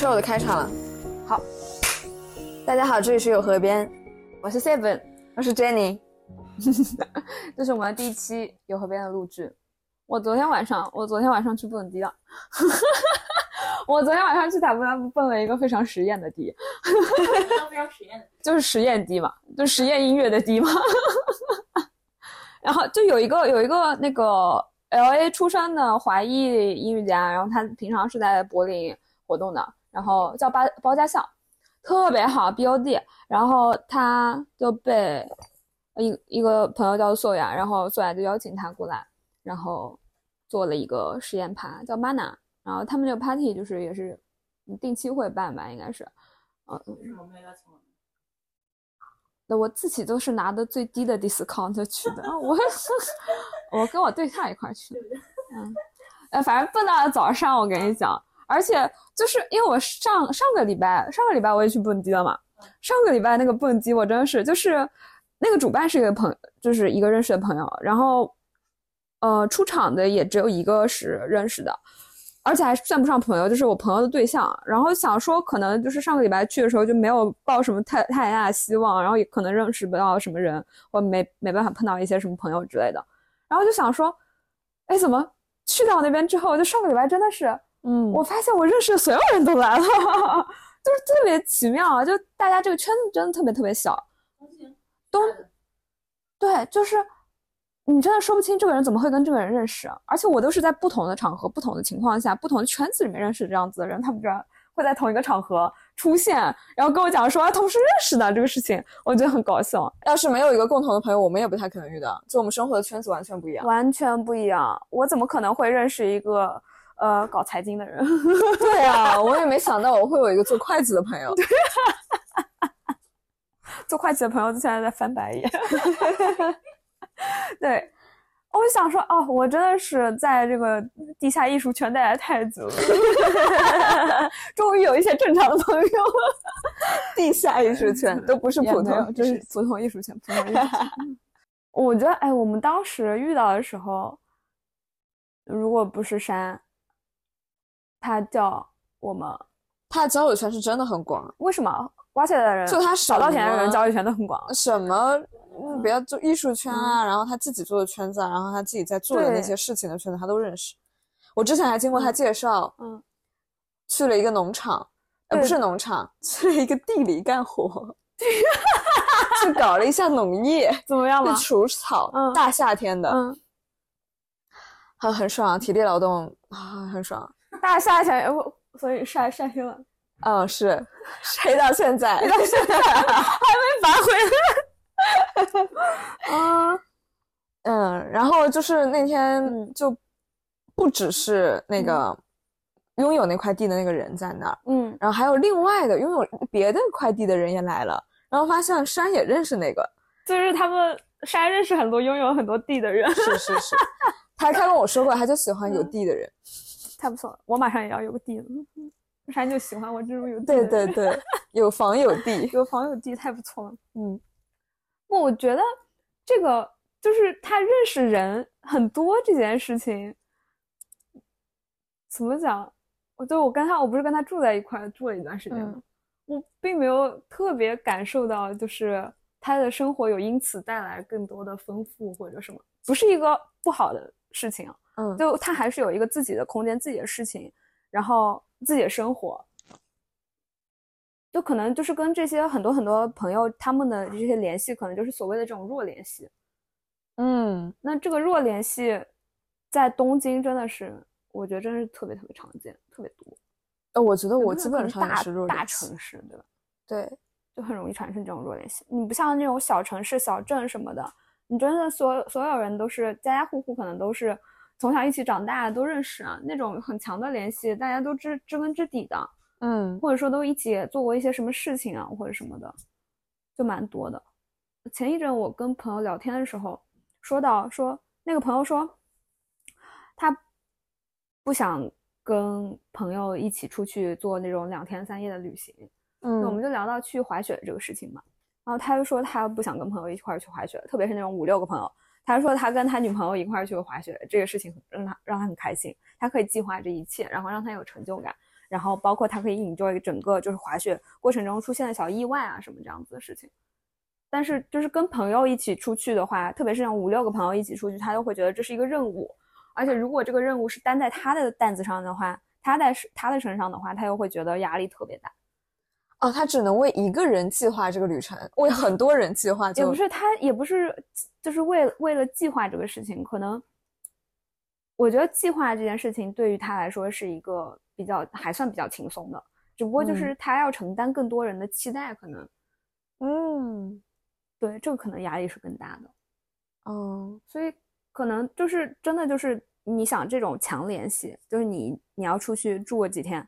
chill 的开场了。好，大家好，这里是有河边，我是 Seven，我是 Jenny。这是我们的第一期有河边的录制。我昨天晚上，我昨天晚上去蹦迪了。我昨天晚上去塔布拉蹦了一个非常实验的迪，非常实验的，就是实验迪嘛，就实验音乐的迪嘛。然后就有一个有一个那个 L A 出生的华裔音乐家，然后他平常是在柏林活动的，然后叫包包家巷，特别好 B O D，然后他就被一一个朋友叫素雅，然后素雅就邀请他过来，然后做了一个实验趴叫 Mana，然后他们这个 party 就是也是定期会办吧，应该是，嗯，为什么没有邀请我们？那我自己都是拿的最低的 discount 去的，我 我跟我对象一块去的，嗯，呃，反正蹦到了早上，我跟你讲，而且就是因为我上上个礼拜上个礼拜我也去蹦迪了嘛，上个礼拜那个蹦迪我真的是就是那个主办是一个朋就是一个认识的朋友，然后呃出场的也只有一个是认识的。而且还算不上朋友，就是我朋友的对象。然后想说，可能就是上个礼拜去的时候就没有抱什么太太大希望，然后也可能认识不到什么人，或没没办法碰到一些什么朋友之类的。然后就想说，哎，怎么去到那边之后，就上个礼拜真的是，嗯，我发现我认识的所有人都来了，就是特别奇妙啊！就大家这个圈子真的特别特别小，都对，就是。你真的说不清这个人怎么会跟这个人认识，而且我都是在不同的场合、不同的情况下、不同的圈子里面认识这样子的人，他们居然会在同一个场合出现，然后跟我讲说啊，同时认识的这个事情，我觉得很搞笑。要是没有一个共同的朋友，我们也不太可能遇到，就我们生活的圈子完全不一样，完全不一样。我怎么可能会认识一个呃搞财经的人？对啊，我也没想到我会有一个做会计的朋友。做会计的朋友现在在翻白眼。对，我想说哦，我真的是在这个地下艺术圈待的太久了，终于有一些正常的朋友。地下艺术圈都不是普通，就是普通艺术圈。普通艺术圈。我觉得，哎，我们当时遇到的时候，如果不是山，他叫我们，他的交友圈是真的很广。为什么？挖起来的人，就他少到钱的人，交友圈都很广。什么？嗯，比较做艺术圈啊，然后他自己做的圈子，啊，然后他自己在做的那些事情的圈子，他都认识。我之前还经过他介绍，嗯，去了一个农场，呃，不是农场，去了一个地里干活，去搞了一下农业，怎么样嘛？除草，嗯，大夏天的，嗯，很很爽，体力劳动啊，很爽。大夏天，不，所以晒晒黑了。嗯，是，黑到现在，黑到现在 还没拔回来。啊，嗯，然后就是那天就不只是那个拥有那块地的那个人在那儿，嗯，然后还有另外的拥有别的块地的人也来了，然后发现山也认识那个，就是他们山认识很多拥有很多地的人，是是是，他他跟我说过，他就喜欢有地的人，太不错了，我马上也要有个地了。山就喜欢我这种有地，对对对，有房有地，有房有地太不错了。嗯，不，我觉得这个就是他认识人很多这件事情，怎么讲？我对我跟他，我不是跟他住在一块住了一段时间吗？我并没有特别感受到，就是他的生活有因此带来更多的丰富或者什么，不是一个不好的事情。嗯，就他还是有一个自己的空间，自己的事情，然后。自己的生活，就可能就是跟这些很多很多朋友他们的这些联系，可能就是所谓的这种弱联系。嗯，那这个弱联系，在东京真的是，我觉得真是特别特别常见，特别多。呃，我觉得我基本上也是弱大城市，对吧？对，就很容易产生这种弱联系。你不像那种小城市、小镇什么的，你真的所所有人都是家家户户，可能都是。从小一起长大都认识啊，那种很强的联系，大家都知知根知底的，嗯，或者说都一起做过一些什么事情啊，或者什么的，就蛮多的。前一阵我跟朋友聊天的时候，说到说那个朋友说，他不想跟朋友一起出去做那种两天三夜的旅行，嗯，我们就聊到去滑雪这个事情嘛，然后他就说他不想跟朋友一块去滑雪，特别是那种五六个朋友。他说他跟他女朋友一块儿去滑雪，这个事情让他让他很开心，他可以计划这一切，然后让他有成就感。然后包括他可以 enjoy 整个就是滑雪过程中出现的小意外啊什么这样子的事情。但是就是跟朋友一起出去的话，特别是像五六个朋友一起出去，他都会觉得这是一个任务，而且如果这个任务是担在他的担子上的话，他在他的身上的话，他又会觉得压力特别大。哦，他只能为一个人计划这个旅程，为很多人计划就也不是他也不是就是为了为了计划这个事情，可能我觉得计划这件事情对于他来说是一个比较还算比较轻松的，只不过就是他要承担更多人的期待，可能嗯对这个可能压力是更大的。嗯所以可能就是真的就是你想这种强联系，就是你你要出去住个几天，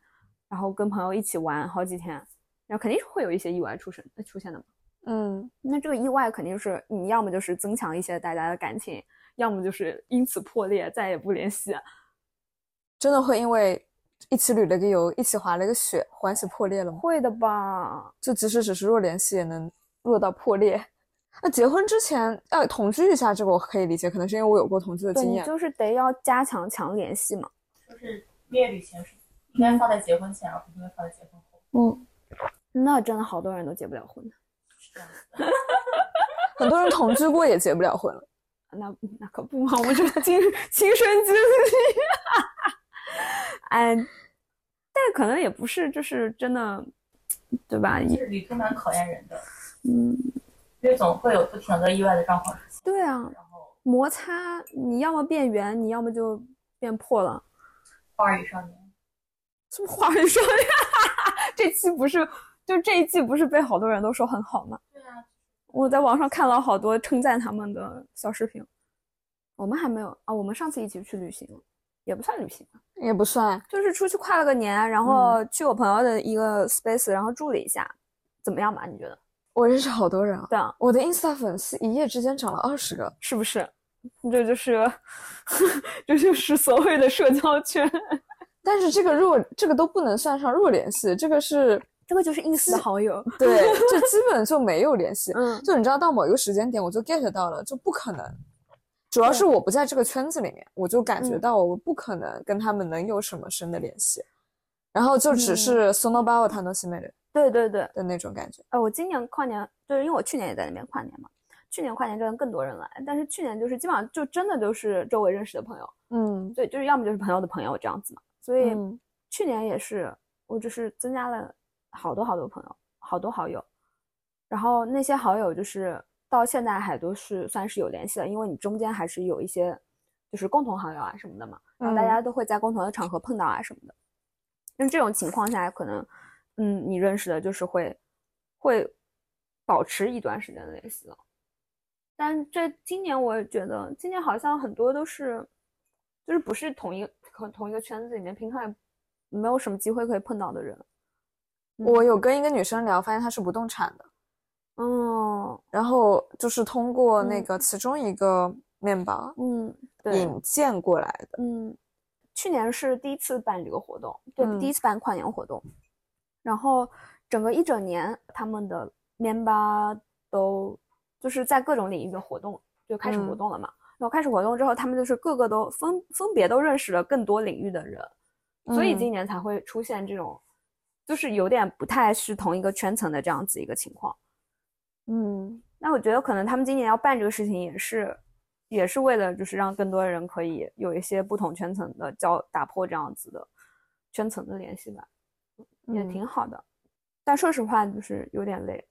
然后跟朋友一起玩好几天，然后肯定是会有一些意外出生出现的嘛。嗯那这个意外肯定是你要么就是增强一些大家的感情，要么就是因此破裂，再也不联系。真的会因为一起旅了个游，一起滑了个雪，关系破裂了吗？会的吧？就即使只是弱联系，也能弱到破裂。那结婚之前，呃，同居一下，这个我可以理解，可能是因为我有过同居的经验。就是得要加强强联系嘛。就是蜜月旅行是应该放在结婚前，而不是应该放在结婚后。嗯，那真的好多人都结不了婚。很多人同居过也结不了婚了。那那可不嘛，我们这亲亲身经历。哎，但可能也不是，就是真的，对吧？就也是旅途蛮考验人的，嗯，因为总会有不停的意外的状况出现。对啊，然后摩擦，你要么变圆，你要么就变破了。花儿与少年，什么花儿与少年？这期不是，就这一季不是被好多人都说很好吗？对啊，我在网上看了好多称赞他们的小视频。我们还没有啊，我们上次一起去旅行，也不算旅行吧，也不算，就是出去跨了个年，然后去我朋友的一个 space，然后住了一下，怎么样吧？你觉得？我认识好多人啊，对啊，我的 Insta 粉丝一夜之间涨了二十个。是不是？这就是，这就是所谓的社交圈，但是这个弱，这个都不能算上弱联系，这个是这个就是 ins 的好友。对，就 基本就没有联系。嗯，就你知道，到某一个时间点，我就 get 到了，就不可能。主要是我不在这个圈子里面，我就感觉嗯到我不可能跟他们能有什么深的联系，然后就只嗯是 sono bao 他诺西妹的对对对，的那种感觉。呃，我今年跨年就是因为我去年也在那边跨年嘛，去年跨年真的更多人来，但是去年就是基本上就真的都是周围认识的朋友，嗯对，就是要么就是朋友的朋友这样子嘛，所以嗯去年也是我就是增加了好多好多朋友，好多好友，然后那些好友就是到现在还都是算是有联系的，因为你中间还是有一些就是共同好友啊什么的嘛，然后大嗯家都会在共同的场合碰到啊什么的。那这种情况下，可能嗯，你认识的就是会会保持一段时间的联系了。但这今年我也觉得，今年好像很多都是就是不是同一个同一个圈子里面，平常也没有什么机会可以碰到的人。我有跟一个女生聊，发现她是不动产的，哦，然后就是通过那嗯。个其中一个面包嗯，对，引荐过来的。嗯，去年是第一次办这个活动，对，嗯第一次办跨年活动，然后整个一整年他们的面吧都就是在各种领域的活动就开始活嗯。动了嘛。然后开始活动之后，他们就是各个都分分别都认识了更多领域的人，所以嗯。今年才会出现这种，就是有点不太是同一个圈层的这样子一个情况。嗯那我觉得可能他们今年要办这个事情，也是也是为了就是让更多人可以有一些不同圈层的交打破这样子的圈层的联系吧，也嗯挺好的。但说实话，就是有点累，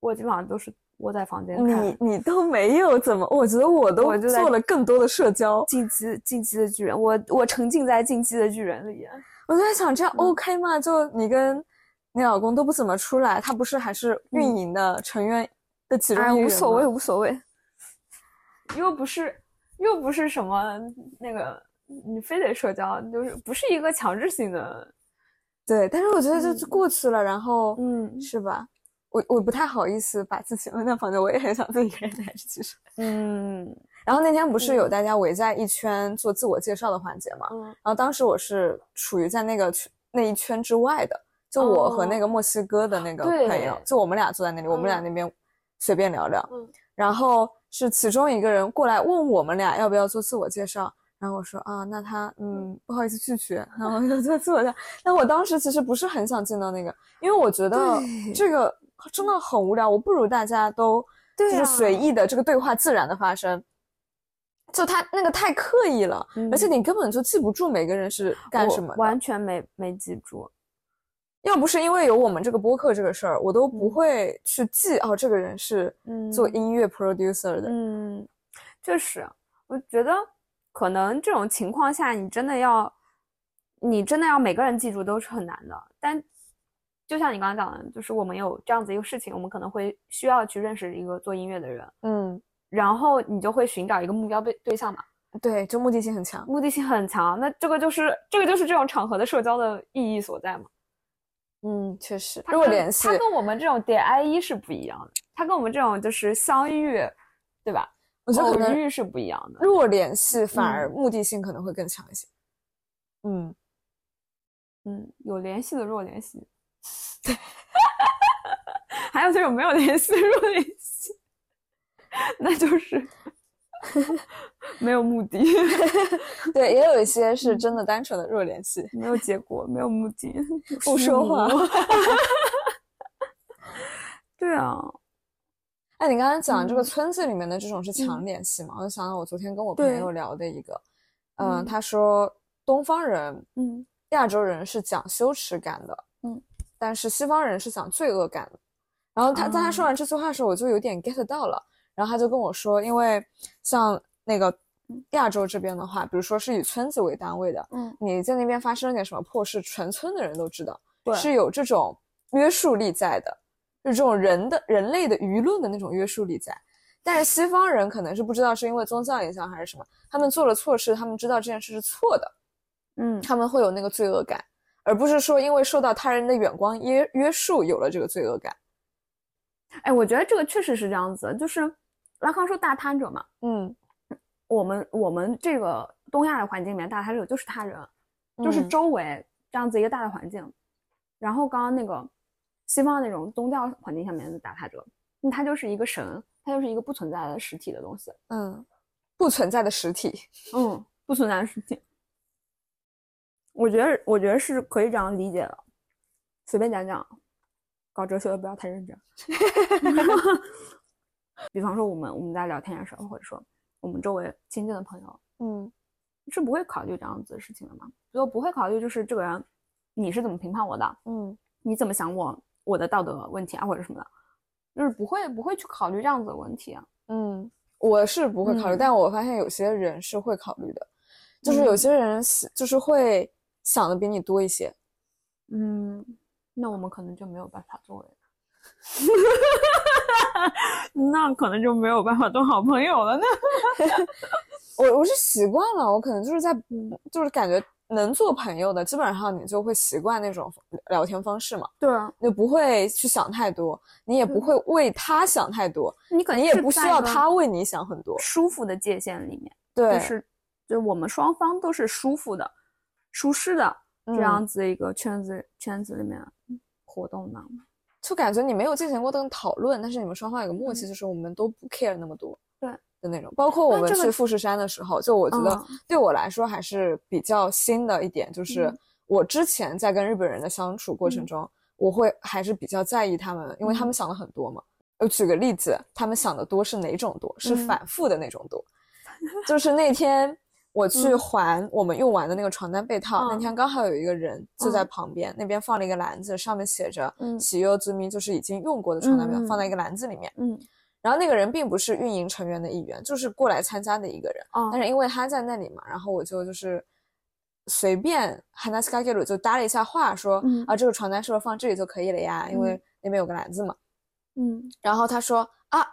我基本上都是窝在房间看你你都没有怎么？我觉得我都做了更多的社交。《进击进击的巨人》，我我沉浸在《进击的巨人》里。我在想，这样嗯。OK 吗？就你跟你老公都不怎么出来，他不是还是运营的成员的其中哎，一员无所谓，无所谓，又不是又不是什么那个，你非得社交，就是不是一个强制性的，对，但是我觉得就过去了，然后嗯。是吧？我我不太好意思把自己扔在房间，我也很想自己一个人待着，其实。嗯然后那天不是有嗯大家围在一圈做自我介绍的环节嘛？嗯然后当时我是处于在那个圈那一圈之外的，就我和那个墨西哥的那个朋友，哦就我们俩坐在那里，我们俩嗯那边随便聊聊。嗯然后是其中一个人过来问我们俩要不要做自我介绍，然后我说啊，那他嗯不好意思拒绝，然后就做自我介绍。但我当时其实不是很想见到那个，因为我觉得这个真的很无聊，我不如大家都就是随意的这个对话自然的发生。就他那个太刻意了，而且嗯你根本就记不住每个人是干什么的。完全没没记住。要不是因为有我们这个播客这个事儿，我都不嗯会去记哦，这个人是做嗯音乐 producer 的。嗯，确实，我觉得可能这种情况下，你真的要，你真的要每个人记住都是很难的。但就像你刚刚讲的，就是我们有这样子一个事情，我们可能会需要去认识一个做音乐的人，嗯，然后你就会寻找一个目标对对象嘛，对，就目的性很强。目的性很强。那这个就是这个就是这种场合的社交的意义所在嘛。嗯，确实，如果联系它，跟我们这种点 I 一是不一样的，它跟我们这种就是相遇，对吧？我觉得可能遇是不一样的。弱联系反而嗯目的性可能会更强一些。嗯，嗯，有联系的弱联系，对，还有这种没有联系的弱联系，那就是 没有目的，对，也有一些是真的单纯的弱联系。没有结果，没有目的，不说话对啊，哎，你刚才讲这个嗯村子里面的这种是强嗯联系嘛？我就想到我昨天跟我朋友聊的一个，嗯，嗯他说东方人、嗯亚洲人是讲羞耻感的，嗯，但是西方人是讲罪恶感的。然后他在他说啊完这句话的时候，我就有点 get 到了。然后他就跟我说，因为像那个亚洲这边的话，比如说是以村子为单位的，嗯，你在那边发生了点什么破事，全村的人都知道，对是有这种约束力在的，就这种人的人类的舆论的那种约束力在。但是西方人可能是不知道是因为宗教影响还是什么，他们做了错事，他们知道这件事是错的，嗯他们会有那个罪恶感，而不是说因为受到他人的眼光约约束有了这个罪恶感。哎，我觉得这个确实是这样子，就是拉康说大贪者嘛，嗯，我们我们这个东亚的环境里面，大贪者就是他人，就是嗯周围这样子一个大的环境。然后刚刚那个西方那种宗教环境下面的大他者，那他就是一个神，他就是一个不存在的实体的东西，嗯，不存在的实体。嗯，不存在的实体。我觉得，我觉得是可以这样理解的。随便讲讲，搞哲学的不要太认真。比方说，我们我们在聊天的时候，或者说我们周围亲近的朋友，嗯。是不会考虑这样子的事情的嘛？就不会考虑就是这个人你是怎么评判我的，嗯。你怎么想我我的道德问题啊或者什么的，就是不会不会去考虑这样子的问题啊。嗯，我是不会考虑，嗯。但我发现有些人是会考虑的，就是有嗯。些人就是会想的比你多一些。嗯，那我们可能就没有办法作为，那可能就没有办法做好朋友了呢。我我是习惯了，我可能就是在就是感觉能做朋友的，基本上你就会习惯那种聊天方式嘛，对啊，你不会去想太多，你也不会为他想太多，你肯定也不需要他为你想很多。舒服的界限里面，对，就是就我们双方都是舒服的、舒适的这样嗯子一个圈子、圈子里面活动呢。就感觉你没有进行过的讨论，但是你们双方有个默契，就是我们都不 care 那么多，对的那种。包括我们去富士山的时候，就我觉得嗯对我来说还是比较新的一点，就是嗯我之前在跟日本人的相处过程嗯中，我会还是比较在意他们，因为他们想的很多嘛。我举个例子，他们想的多是哪种多？是嗯反复的那种多。就是那天我去嗯还我们用完的那个床单被套，那嗯天刚好有一个人就在嗯旁边，那边放了一个篮子，上面写着嗯“喜优之咪”，就是已经用过的床单被套，放在一个篮子里面。嗯然后那个人并不是运营成员的一员，就是过来参加的一个人。啊但是因为他在那里嘛，然后我就就是随便 Hanaska g e r 就搭了一下话，说、嗯啊，这个床单是不是放这里就可以了呀？因为嗯那边有个篮子嘛。嗯然后他说啊，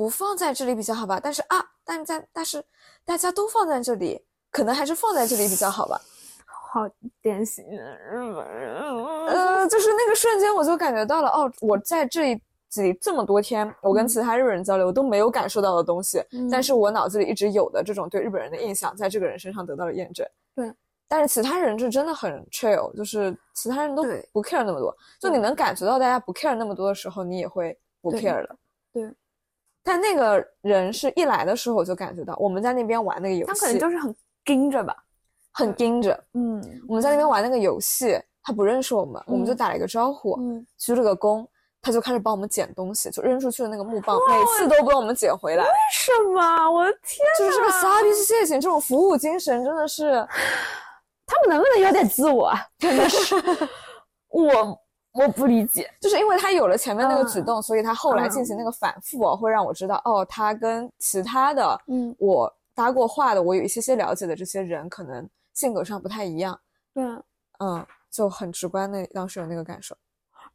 不放在这里比较好吧？但是啊，但在但是大家都放在这里，可能还是放在这里比较好吧。好典型的日本人。呃，就是那个瞬间我就感觉到了，哦，我在这几这么多天，我跟嗯其他日本人交流都没有感受到的东西，嗯但是我脑子里一直有的这种对日本人的印象，在这个人身上得到了验证。对，但是其他人是真的很 chill，就是其他人都不 care 那么多。就你能感觉到大家不 care 那么多的时候，你也会不 care 了。对，但那个人是一来的时候我就感觉到，我们在那边玩那个游戏，他可能就是很盯着吧。很盯着。嗯我们在那边玩那个游戏，他不认识我们，我们就嗯打了一个招呼，嗯，鞠了个躬，他就开始帮我们捡东西，就扔出去的那个木棒，每次都帮我们捡回来。为什么？我的天就是这个呐傻逼事情，这种服务精神真的是，他们能不能有点自我啊？真的是，我我不理解。就是因为他有了前面那个嗯举动，所以他后来进行那个反复哦，会让我知道哦，他跟其他的嗯，我搭过话的，我有一些些了解的这些人，可能性格上不太一样。对嗯，就很直观的当时有那个感受。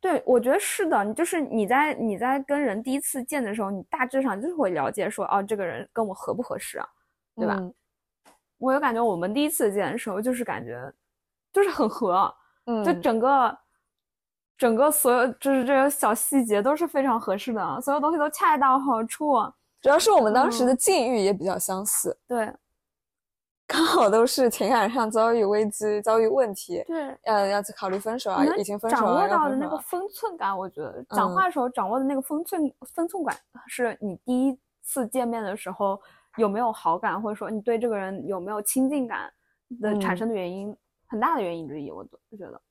对，我觉得是的。你就是你在你在跟人第一次见的时候，你大致上就是会了解说，哦，这个人跟我合不合适啊，对吧？嗯我有感觉，我们第一次见的时候，就是感觉就是很合，嗯，就整个整个所有就是这个小细节都是非常合适的，所有东西都恰到好处。主要是我们当嗯时的境遇也比较相似，对。刚好都是情感上遭遇危机、遭遇问题，对，呃，要去考虑分手啊，已经分手掌了，握到的那个分寸感，我觉得讲嗯话的时候掌握的那个分寸分寸感，是你第一次见面的时候有没有好感，或者说你对这个人有没有亲近感的产嗯。生的原因，很大的原因之一，我都我觉得。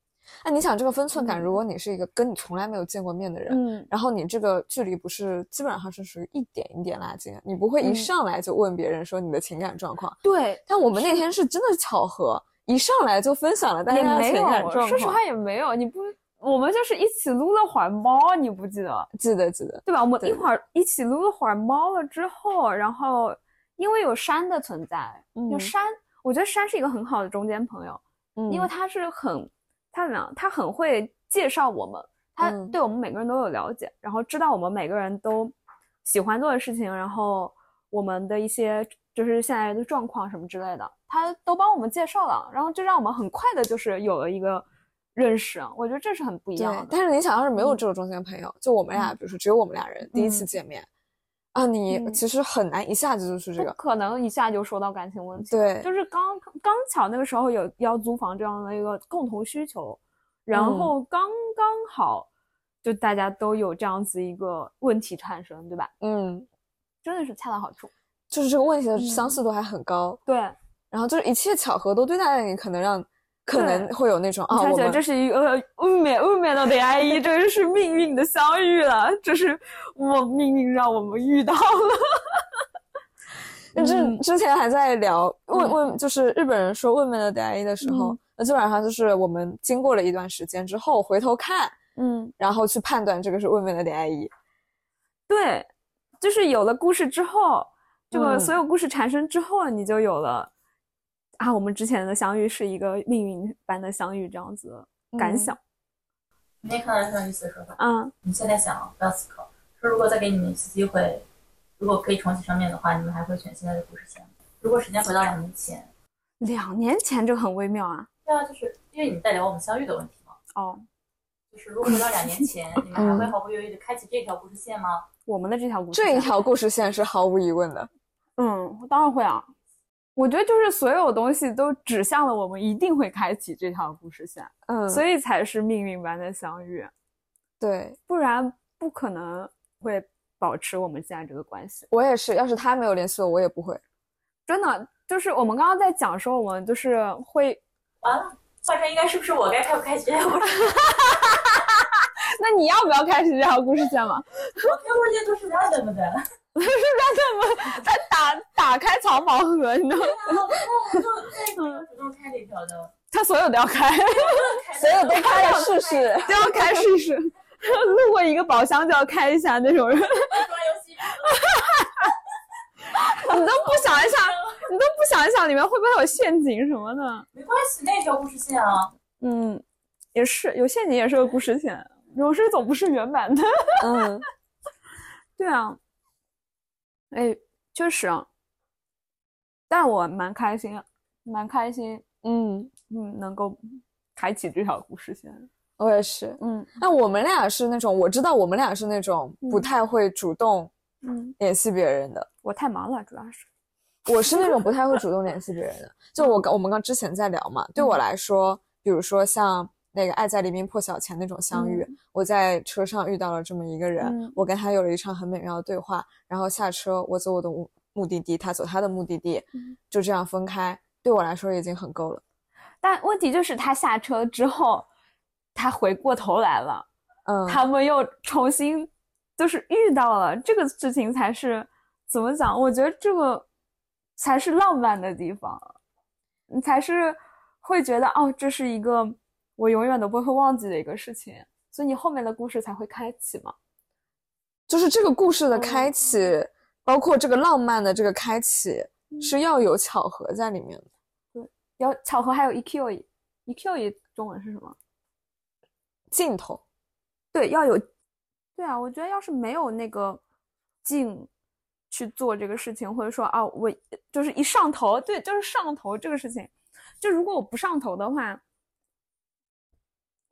那你想这个分寸感，嗯如果你是一个跟你从来没有见过面的人，嗯，然后你这个距离不是基本上是属于一点一点拉近，你不会一嗯上来就问别人说你的情感状况。对，但我们那天是真的巧合，一上来就分享了大家的情，感状况说实话。也没有，你不，我们就是一起撸了会儿猫，你不记得？记得记得，对吧？我们一会儿一起撸了会儿猫了之后，然后因为有山的存在，有嗯山，我觉得山是一个很好的中间朋友，嗯，因为它是很，他怎么样？他很会介绍我们，他嗯对我们每个人都有了解，然后知道我们每个人都喜欢做的事情，然后我们的一些就是现在的状况什么之类的，他都帮我们介绍了，然后就让我们很快的就是有了一个认识，我觉得这是很不一样的。，但是你想要是没有嗯这种中间朋友，就我们俩，嗯比如说只有我们俩人第一次嗯见面，啊，你嗯。其实很难一下子就是这个，不可能一下就说到感情问题，对。就是刚刚巧那个时候有要租房这样的一个共同需求，然嗯。后刚刚好就大家都有这样子一个问题产生，对吧？嗯，真的是恰到好处。就是这个问题的嗯。相似度还很高，对，然后就是一切巧合都对待你，可能让可能会有那种啊，我觉得这是一个运命运命的恋爱，这个是命运的相遇了，这是我命运让我们遇到了。之嗯之前还在聊问嗯问，就是日本人说问问的 day 的时候嗯，那基本上就是我们经过了一段时间之后回头看，嗯，然后去判断这个是问问的 day。对，就是有了故事之后，这个嗯所有故事产生之后，你就有了啊，我们之前的相遇是一个命运般的相遇这样子的感嗯想。今天看到一个很有意思的说法，嗯你现在想不要思考，说如果再给你们一次机会，如果可以重启生命的话，你们还会选现在的故事线吗？如果时间回到两年前，两年前这个很微妙啊。对啊，就是因为你们在聊我们相遇的问题嘛，哦，就是如果回到两年前，你们还会毫不犹豫的开启这条故事线吗？我们的这条故事这一条故事线是毫无疑问的。嗯，当然会啊。我觉得就是所有东西都指向了我们一定会开启这条故事线，嗯，所以才是命运般的相遇，对不然不可能会保持我们现在这个关系。我也是，要是他没有联系我，我也不会。真的，就是我们刚刚在讲说，我们就是会，完了，换成应该是不是我该开不开启这条故事线？那你要不要开始这条故事线嘛？我开故事线都是 random 的，他打打开藏宝盒，你知道吗？然后我就再主动开了一条的，他所有都要开，所有都开了试试。都要开试试。路过一个宝箱就要开一下那种人，你都不想一想，你都不想一想里面会不会有陷阱什么的。没关系，那条故事线啊，嗯，也是有陷阱，也是个故事线。有时总不是原版的。嗯，对啊，哎，确实啊，但我蛮开心，蛮开心，嗯，嗯，能够开启这条故事线。我也是。嗯那我们俩是那种，我知道我们俩是那种不嗯太会主动嗯，联系别人的。我太忙了，主要是。我是那种不太会主动联系别人的。就我刚我们刚之前在聊嘛，对我来说，比如说像那个《爱在黎明破晓前》那种相遇，我在车上遇到了这么一个人，嗯我跟他有了一场很美妙的对话，然后下车，我走我的目目的地，他走他的目的地，嗯就这样分开。对我来说已经很够了。但问题就是他下车之后，他回过头来了，嗯，他们又重新就是遇到了这个事情，才是怎么讲？我觉得这个才是浪漫的地方，你才是会觉得哦，这是一个我永远都不会忘记的一个事情，所以你后面的故事才会开启嘛。就是这个故事的开启，包括这个浪漫的这个开启，是要有巧合在里面的。对，要巧合，还有 EQ，EQE 中文是什么？镜头。对，要有。对啊，我觉得要是没有那个镜去做这个事情，或者说啊，我就是一上头，对，就是上头这个事情。就如果我不上头的话，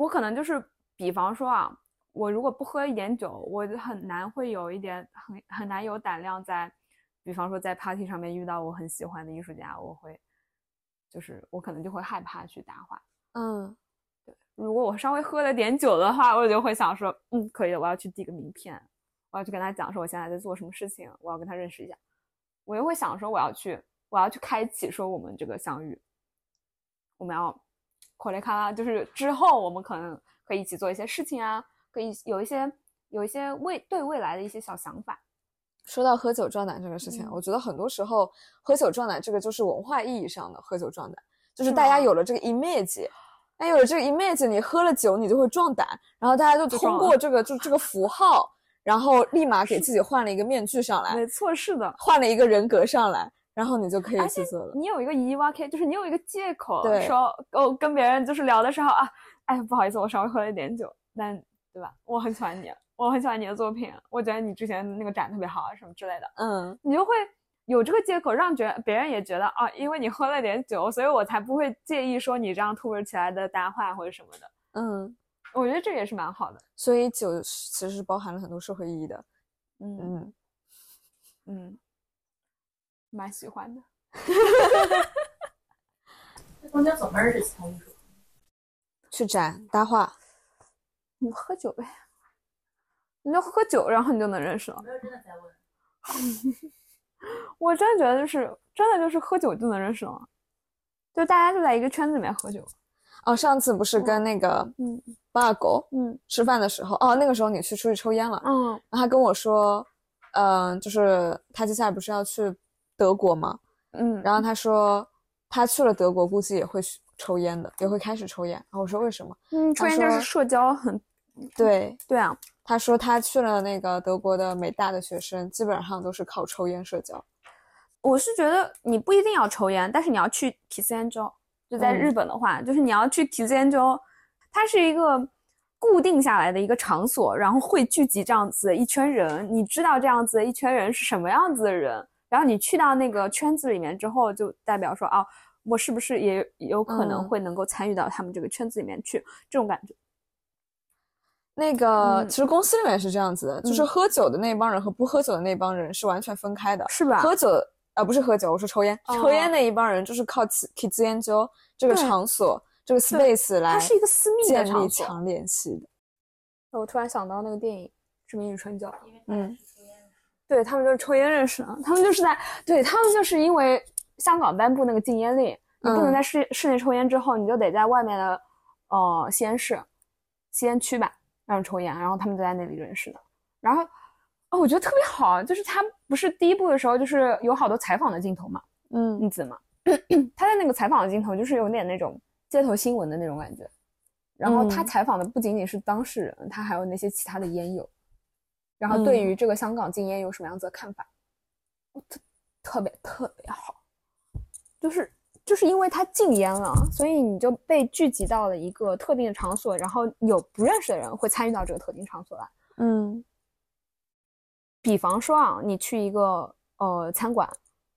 我可能就是，比方说啊，我如果不喝一点酒，我就很难会有一点很很难有胆量在，比方说在 party 上面遇到我很喜欢的艺术家，我会，就是我可能就会害怕去搭话。嗯，对。如果我稍微喝了点酒的话，我就会想说，嗯，可以的，我要去递个名片，我要去跟他讲说我现在在做什么事情，我要跟他认识一下。我又会想说，我要去，我要去开启说我们这个相遇，我们要。口雷卡拉就是之后我们可能可以一起做一些事情啊，可以有一些有一些未对未来的一些小想法。说到喝酒壮胆这个事情，我觉得很多时候喝酒壮胆这个就是文化意义上的喝酒壮胆，就是大家有了这个 image，哎，有了这个 image，你喝了酒你就会壮胆，然后大家就通过这个就这个符号，然后立马给自己换了一个面具上来，没错，是的，换了一个人格上来。然后你就可以去做了。你有一个一 y k，就是你有一个借口，对，说哦，跟别人就是聊的时候啊，哎，不好意思，我稍微喝了一点酒，但对吧？我很喜欢你，我很喜欢你的作品，我觉得你之前那个展特别好啊，什么之类的。嗯，你就会有这个借口，让觉别人也觉得啊，因为你喝了点酒，所以我才不会介意说你这样突如其来的搭话或者什么的。嗯，我觉得这也是蛮好的。所以酒其实是包含了很多社会意义的。嗯嗯嗯，蛮喜欢的。在中间怎么认识其他艺术去展搭话，你喝酒呗，你就喝酒，然后你就能认识了。没有真的在问。我真的觉得就是真的就是喝酒就能认识了，就大家就在一个圈子里面喝酒。哦，上次不是跟那个嗯八狗嗯吃饭的时候，哦，那个时候你去出去抽烟了，嗯，然后他跟我说，嗯，就是他接下来不是要去德国嘛？嗯，然后他说他去了德国，估计也会抽烟的，也会开始抽烟。然后我说为什么？嗯，抽烟就是社交很，对对啊。他说他去了那个德国的美大的学生，基本上都是靠抽烟社交。我是觉得你不一定要抽烟，但是你要去 kiss and joe。就在日本的话，就是你要去 kiss and joe，它是一个固定下来的一个场所，然后会聚集这样子一圈人。你知道这样子一圈人是什么样子的人？然后你去到那个圈子里面之后，就代表说，哦，我是不是也有可能会能够参与到他们这个圈子里面去？这种感觉。那个其实公司里面是这样子的，就是喝酒的那帮人和不喝酒的那帮人是完全分开的，是吧？喝酒啊，不是喝酒，我说抽烟，抽烟那一帮人就是靠 kids 研究这个场所，这个 space 来，它是一个私密的建立强联系的。我突然想到那个电影《致命与春娇》，嗯。对他们就是抽烟认识的，他们就是在对他们就是因为香港颁布那个禁烟令，你不能在室室内抽烟，之后你就得在外面的呃吸烟室、吸烟区吧让抽烟，然后他们就在那里认识的。然后哦，我觉得特别好，就是他不是第一部的时候就是有好多采访的镜头嘛，嗯，你子嘛，他在那个采访的镜头就是有点那种街头新闻的那种感觉，然后他采访的不仅仅是当事人，他还有那些其他的烟友。然后对于这个香港禁烟有什么样子的看法？特特别特别好，就是就是因为它禁烟了，所以你就被聚集到了一个特定的场所，然后有不认识的人会参与到这个特定场所来。嗯，比方说啊，你去一个呃餐馆，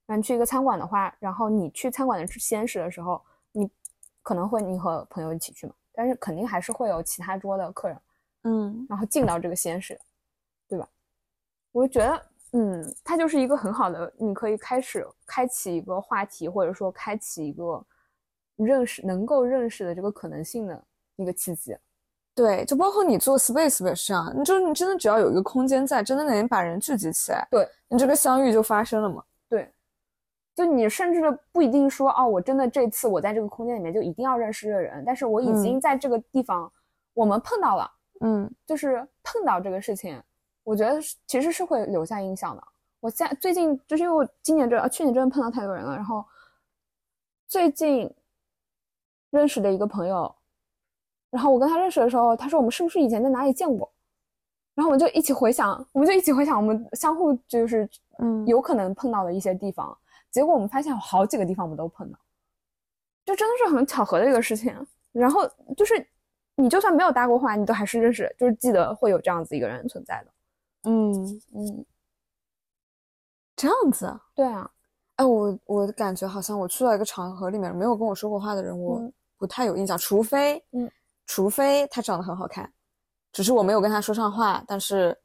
然后去一个餐馆的话，然后你去餐馆的吸烟室的时候，你可能会你和朋友一起去嘛，但是肯定还是会有其他桌的客人，嗯，然后进到这个吸烟室。我就觉得，嗯，它就是一个很好的，你可以开始开启一个话题，或者说开启一个认识、能够认识的这个可能性的一个契机。对，就包括你做 space 也是啊，你就是你真的只要有一个空间在，真的能把人聚集起来，对你这个相遇就发生了嘛。对，就你甚至不一定说哦，我真的这次我在这个空间里面就一定要认识这个人，但是我已经在这个地方我们碰到了，嗯就是碰到这个事情，我觉得其实是会留下印象的。我在最近就是因为我今年这啊去年真的碰到太多人了，然后最近认识的一个朋友，然后我跟他认识的时候，他说我们是不是以前在哪里见过？然后我们就一起回想，我们就一起回想我们相互就是嗯有可能碰到的一些地方，结果我们发现有好几个地方我们都碰到，就真的是很巧合的一个事情。然后就是你就算没有搭过话，你都还是认识，就是记得会有这样子一个人存在的。嗯，嗯，这样子啊。对啊，哎，我我感觉好像我去到一个场合里面，没有跟我说过话的人，我嗯不太有印象，除非，嗯，除非他长得很好看，只是我没有跟他说上话，但是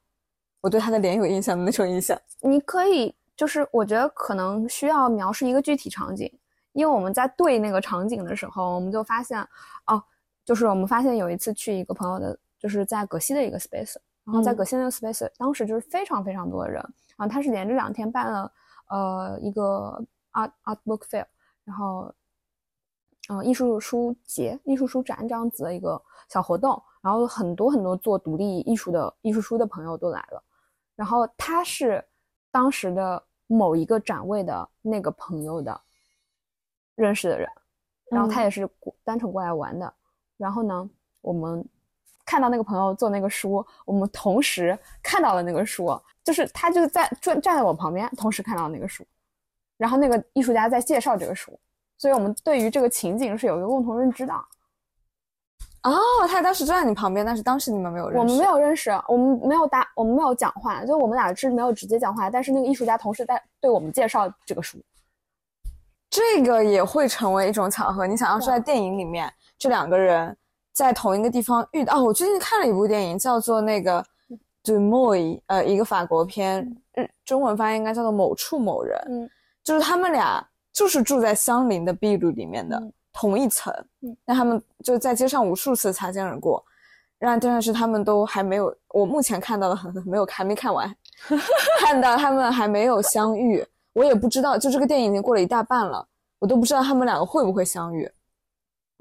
我对他的脸有印象的那种印象。你可以就是我觉得可能需要描述一个具体场景，因为我们在对那个场景的时候，我们就发现哦，就是我们发现有一次去一个朋友的，就是在葛西的一个 space，然后在嗯。葛西那个 space，、当时就是非常非常多的人，然后他是连着两天办了呃一个 art art book fair，然后呃艺术书节、艺术书展这样子的一个小活动，然后很多很多做独立艺术的艺术书的朋友都来了，然后他是当时的某一个展位的那个朋友的认识的人，然后他嗯。也是过单纯过来玩的，然后呢，我们看到那个朋友做那个书，我们同时看到了那个书，就是他就在站站在我旁边，同时看到那个书，然后那个艺术家在介绍这个书，所以我们对于这个情景是有一个共同认知的。哦，他当时站在你旁边，但是当时你们没有认识。我们没有认识，我们没有搭，我们没有讲话，就我们俩是没有直接讲话，但是那个艺术家同时在对我们介绍这个书。这个也会成为一种巧合。你想要是在电影里面，这两个人在同一个地方遇到。哦，我最近看了一部电影，叫做那个《Du Moi》，呃，一个法国片，日中文翻译应该叫做《某处某人》。嗯，就是他们俩就是住在相邻的壁炉里面的、嗯同一层，嗯，但他们就在街上无数次擦肩而过。然但是他们都还没有，我目前看到的很没有还没看完，看到他们还没有相遇。我也不知道，就这个电影已经过了一大半了，我都不知道他们两个会不会相遇。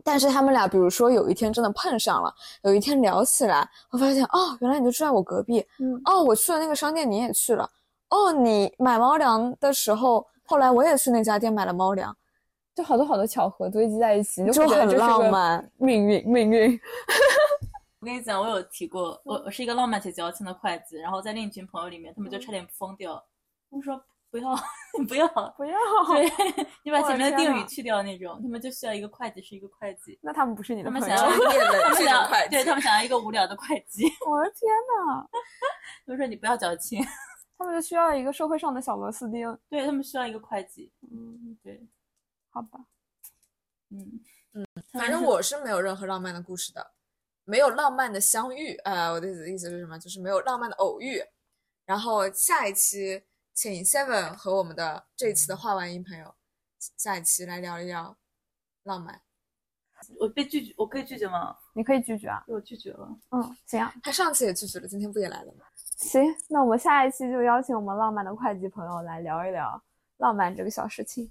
但是他们俩，比如说有一天真的碰上了，有一天聊起来，会发现哦，原来你就住在我隔壁，嗯。哦，我去了那个商店，你也去了，哦，你买猫粮的时候，后来我也去那家店买了猫粮，就好多好多巧合堆积在一起，就很浪漫。命运，命运。我跟你讲，我有提过，我我是一个浪漫且矫情的会计，然后在另一群朋友里面，他们就差点疯掉，他们说不要 不要，不要，对 你把前面的定语去掉那种，他们就需要一个会计是一个会计，那他们不是你的他们朋友。想要一个会计对他们想要一个无聊的会计，我的天呐，他们说你不要矫情，他们就需要一个社会上的小螺丝钉。对他们需要一个会计，嗯，对，好吧。嗯嗯，反正我是没有任何浪漫的故事的，没有浪漫的相遇。呃，我的意思是什么？就是没有浪漫的偶遇。然后下一期请 Seven 和我们的这一期的画外音朋友，下一期来聊一聊浪漫。我被拒绝，我可以拒绝吗？你可以拒绝啊。被我拒绝了。嗯，行啊，他上次也拒绝了，今天不也来了吗？行，那我们下一期就邀请我们浪漫的会计朋友来聊一聊浪漫这个小事情。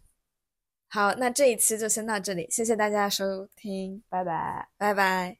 好，那这一期就先到这里，谢谢大家的收听，拜拜。拜拜。